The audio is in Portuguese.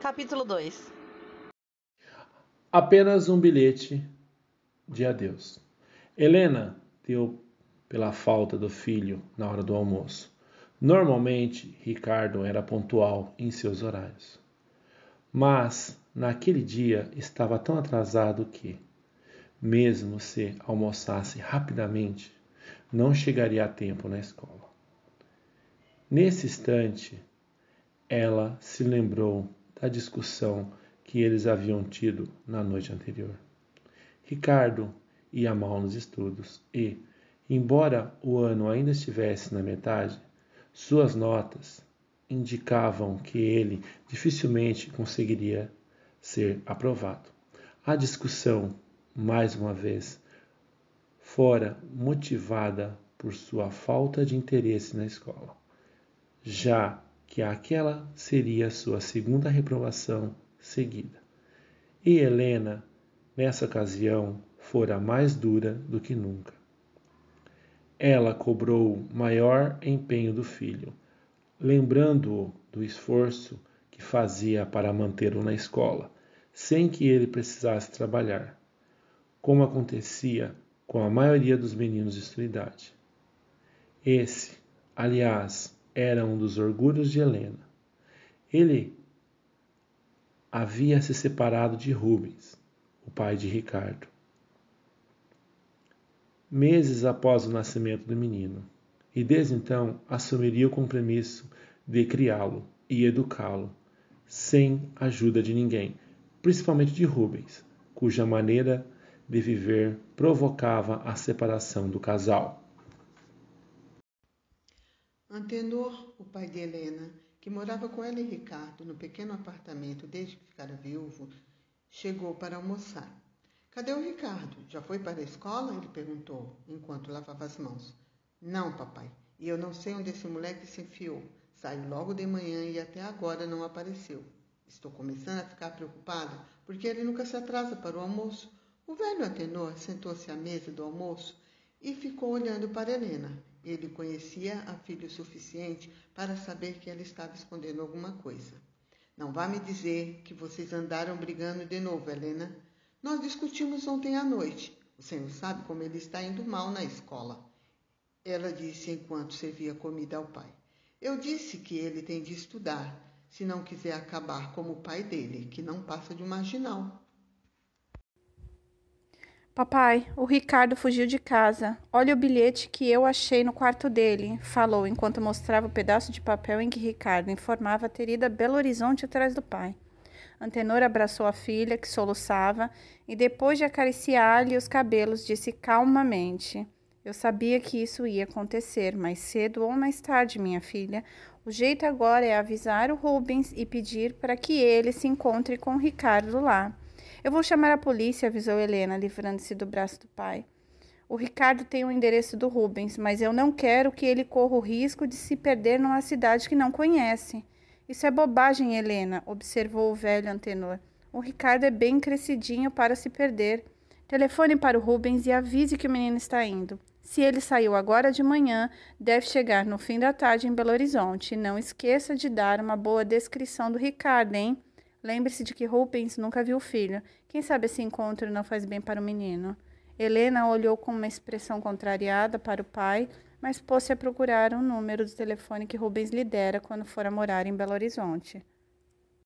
Capítulo 2 Apenas um bilhete de adeus. Helena deu pela falta do filho na hora do almoço. Normalmente, Ricardo era pontual em seus horários. Mas, naquele dia, estava tão atrasado que, mesmo se almoçasse rapidamente, não chegaria a tempo na escola. Nesse instante, ela se lembrou da discussão que eles haviam tido na noite anterior. Ricardo ia mal nos estudos e, embora o ano ainda estivesse na metade, suas notas indicavam que ele dificilmente conseguiria ser aprovado. A discussão, mais uma vez, fora motivada por sua falta de interesse na escola, já que aquela seria sua segunda reprovação seguida. E Helena, nessa ocasião, fora mais dura do que nunca. Ela cobrou maior empenho do filho, lembrando-o do esforço que fazia para mantê-lo na escola, sem que ele precisasse trabalhar, como acontecia com a maioria dos meninos de sua idade. Esse, aliás, era um dos orgulhos de Helena. Ele havia se separado de Rubens, o pai de Ricardo meses após o nascimento do menino, e desde então assumiria o compromisso de criá-lo e educá-lo, sem ajuda de ninguém, principalmente de Rubens, cuja maneira de viver provocava a separação do casal. Antenor, o pai de Helena, que morava com ela e Ricardo no pequeno apartamento desde que ficara viúvo, chegou para almoçar. Cadê o Ricardo? Já foi para a escola? Ele perguntou, enquanto lavava as mãos. Não, papai. E eu não sei onde esse moleque se enfiou. Saiu logo de manhã e até agora não apareceu. Estou começando a ficar preocupada porque ele nunca se atrasa para o almoço. O velho Atenor sentou-se à mesa do almoço e ficou olhando para Helena. Ele conhecia a filha o suficiente para saber que ela estava escondendo alguma coisa. Não vá me dizer que vocês andaram brigando de novo, Helena. Nós discutimos ontem à noite. O senhor sabe como ele está indo mal na escola. Ela disse enquanto servia comida ao pai. Eu disse que ele tem de estudar, se não quiser acabar como o pai dele, que não passa de um marginal. Papai, o Ricardo fugiu de casa. Olha o bilhete que eu achei no quarto dele, falou enquanto mostrava o pedaço de papel em que Ricardo informava ter ido a Belo Horizonte atrás do pai. Antenor abraçou a filha, que soluçava, e depois de acariciar-lhe os cabelos, disse calmamente: Eu sabia que isso ia acontecer, mais cedo ou mais tarde, minha filha. O jeito agora é avisar o Rubens e pedir para que ele se encontre com Ricardo lá. Eu vou chamar a polícia, avisou Helena, livrando-se do braço do pai. O Ricardo tem o endereço do Rubens, mas eu não quero que ele corra o risco de se perder numa cidade que não conhece. Isso é bobagem, Helena, observou o velho antenor. O Ricardo é bem crescidinho para se perder. Telefone para o Rubens e avise que o menino está indo. Se ele saiu agora de manhã, deve chegar no fim da tarde em Belo Horizonte. Não esqueça de dar uma boa descrição do Ricardo, hein? Lembre-se de que Rubens nunca viu o filho. Quem sabe esse encontro não faz bem para o menino. Helena olhou com uma expressão contrariada para o pai, mas pôs-se a procurar o número do telefone que Rubens lhe dera quando fora morar em Belo Horizonte.